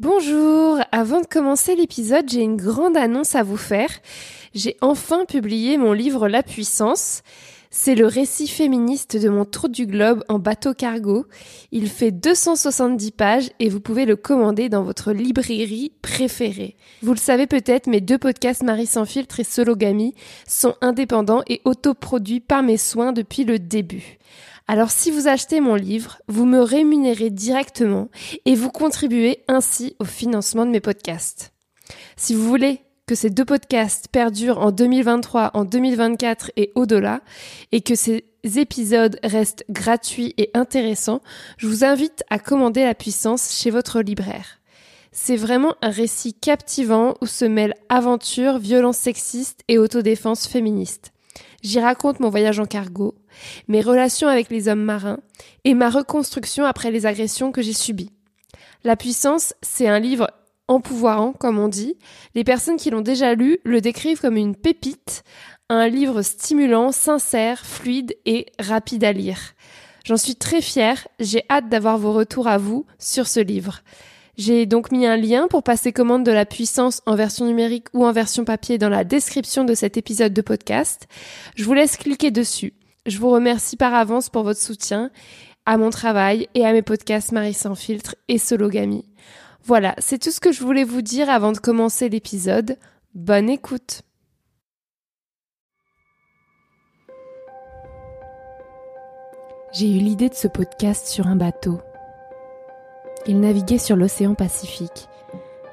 Bonjour, avant de commencer l'épisode, j'ai une grande annonce à vous faire. J'ai enfin publié mon livre La puissance. C'est le récit féministe de mon tour du globe en bateau cargo. Il fait 270 pages et vous pouvez le commander dans votre librairie préférée. Vous le savez peut-être, mes deux podcasts Marie sans filtre et Sologamy sont indépendants et autoproduits par mes soins depuis le début. Alors si vous achetez mon livre, vous me rémunérez directement et vous contribuez ainsi au financement de mes podcasts. Si vous voulez que ces deux podcasts perdurent en 2023, en 2024 et au-delà, et que ces épisodes restent gratuits et intéressants, je vous invite à commander la puissance chez votre libraire. C'est vraiment un récit captivant où se mêlent aventure, violence sexiste et autodéfense féministe. J'y raconte mon voyage en cargo, mes relations avec les hommes marins et ma reconstruction après les agressions que j'ai subies. La puissance, c'est un livre empouvoirant, comme on dit. Les personnes qui l'ont déjà lu le décrivent comme une pépite, un livre stimulant, sincère, fluide et rapide à lire. J'en suis très fière, j'ai hâte d'avoir vos retours à vous sur ce livre. J'ai donc mis un lien pour passer commande de la puissance en version numérique ou en version papier dans la description de cet épisode de podcast. Je vous laisse cliquer dessus. Je vous remercie par avance pour votre soutien à mon travail et à mes podcasts Marie sans filtre et Sologamy. Voilà, c'est tout ce que je voulais vous dire avant de commencer l'épisode. Bonne écoute. J'ai eu l'idée de ce podcast sur un bateau il naviguait sur l'océan Pacifique.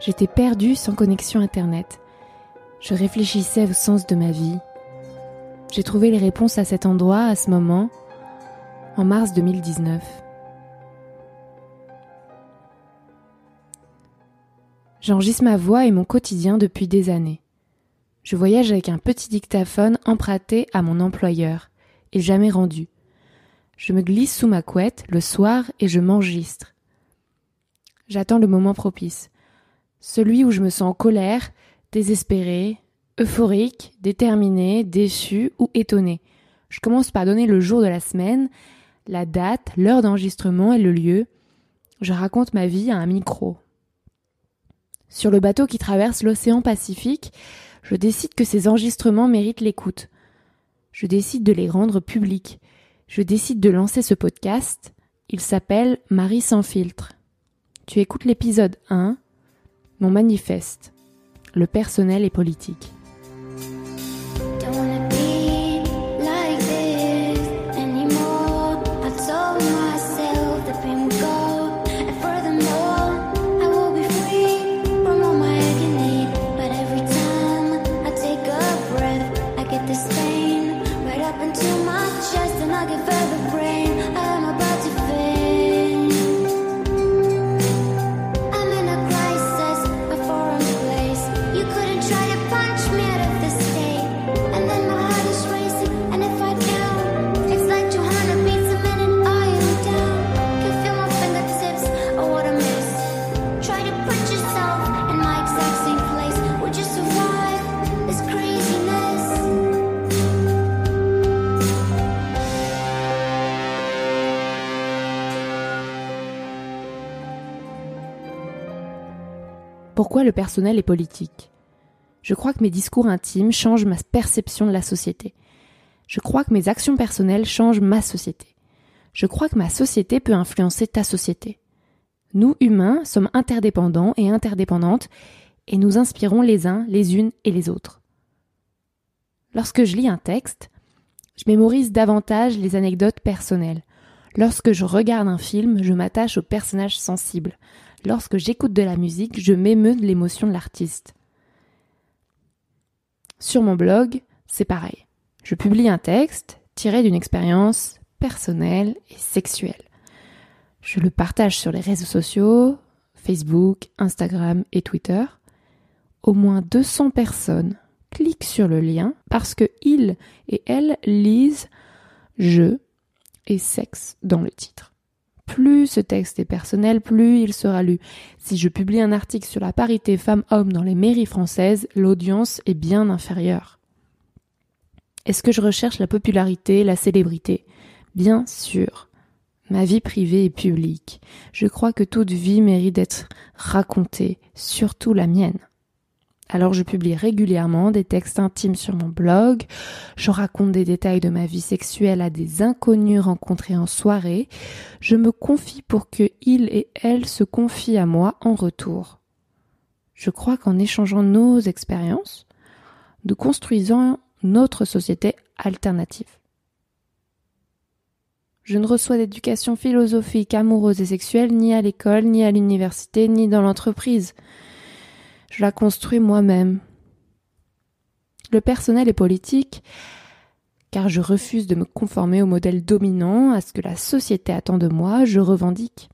J'étais perdue sans connexion Internet. Je réfléchissais au sens de ma vie. J'ai trouvé les réponses à cet endroit, à ce moment, en mars 2019. J'enregistre ma voix et mon quotidien depuis des années. Je voyage avec un petit dictaphone emprunté à mon employeur et jamais rendu. Je me glisse sous ma couette le soir et je m'enregistre. J'attends le moment propice. Celui où je me sens en colère, désespérée, euphorique, déterminée, déçue ou étonnée. Je commence par donner le jour de la semaine, la date, l'heure d'enregistrement et le lieu. Je raconte ma vie à un micro. Sur le bateau qui traverse l'océan Pacifique, je décide que ces enregistrements méritent l'écoute. Je décide de les rendre publics. Je décide de lancer ce podcast. Il s'appelle Marie sans filtre. Tu écoutes l'épisode 1, mon manifeste, le personnel et politique. Pourquoi le personnel est politique? Je crois que mes discours intimes changent ma perception de la société. Je crois que mes actions personnelles changent ma société. Je crois que ma société peut influencer ta société. Nous, humains, sommes interdépendants et interdépendantes et nous inspirons les uns, les unes et les autres. Lorsque je lis un texte, je mémorise davantage les anecdotes personnelles. Lorsque je regarde un film, je m'attache aux personnages sensibles, Lorsque j'écoute de la musique, je m'émeus de l'émotion de l'artiste. Sur mon blog, c'est pareil. Je publie un texte tiré d'une expérience personnelle et sexuelle. Je le partage sur les réseaux sociaux, Facebook, Instagram et Twitter. Au moins 200 personnes cliquent sur le lien parce que ils et elles lisent je et sexe dans le titre plus ce texte est personnel, plus il sera lu. Si je publie un article sur la parité femmes-hommes dans les mairies françaises, l'audience est bien inférieure. Est-ce que je recherche la popularité, la célébrité? Bien sûr. Ma vie privée est publique. Je crois que toute vie mérite d'être racontée, surtout la mienne. Alors je publie régulièrement des textes intimes sur mon blog, je raconte des détails de ma vie sexuelle à des inconnus rencontrés en soirée, je me confie pour que ils et elles se confient à moi en retour. Je crois qu'en échangeant nos expériences, nous construisons notre société alternative. Je ne reçois d'éducation philosophique, amoureuse et sexuelle ni à l'école, ni à l'université, ni dans l'entreprise. Je la construis moi-même. Le personnel est politique, car je refuse de me conformer au modèle dominant, à ce que la société attend de moi, je revendique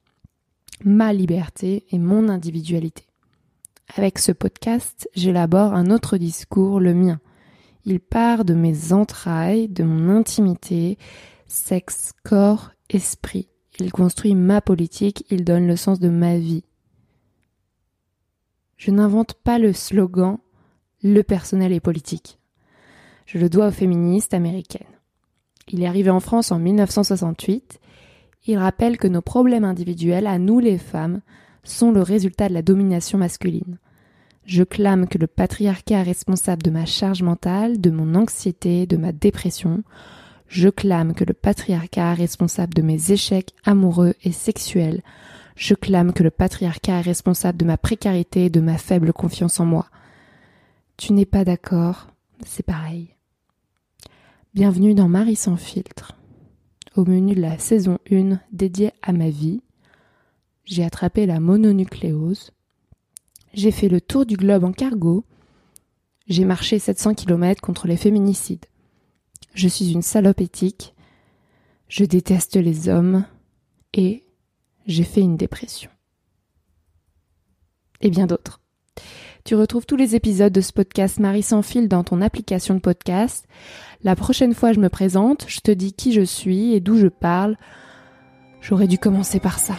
ma liberté et mon individualité. Avec ce podcast, j'élabore un autre discours, le mien. Il part de mes entrailles, de mon intimité, sexe, corps, esprit. Il construit ma politique, il donne le sens de ma vie. Je n'invente pas le slogan Le personnel est politique. Je le dois aux féministes américaines. Il est arrivé en France en 1968. Il rappelle que nos problèmes individuels, à nous les femmes, sont le résultat de la domination masculine. Je clame que le patriarcat est responsable de ma charge mentale, de mon anxiété, de ma dépression. Je clame que le patriarcat est responsable de mes échecs amoureux et sexuels. Je clame que le patriarcat est responsable de ma précarité et de ma faible confiance en moi. Tu n'es pas d'accord, c'est pareil. Bienvenue dans Marie sans filtre. Au menu de la saison 1 dédiée à ma vie, j'ai attrapé la mononucléose, j'ai fait le tour du globe en cargo. J'ai marché 700 km contre les féminicides. Je suis une salope éthique. Je déteste les hommes. Et j'ai fait une dépression. Et bien d'autres. Tu retrouves tous les épisodes de ce podcast Marie sans fil dans ton application de podcast. La prochaine fois je me présente, je te dis qui je suis et d'où je parle. J'aurais dû commencer par ça.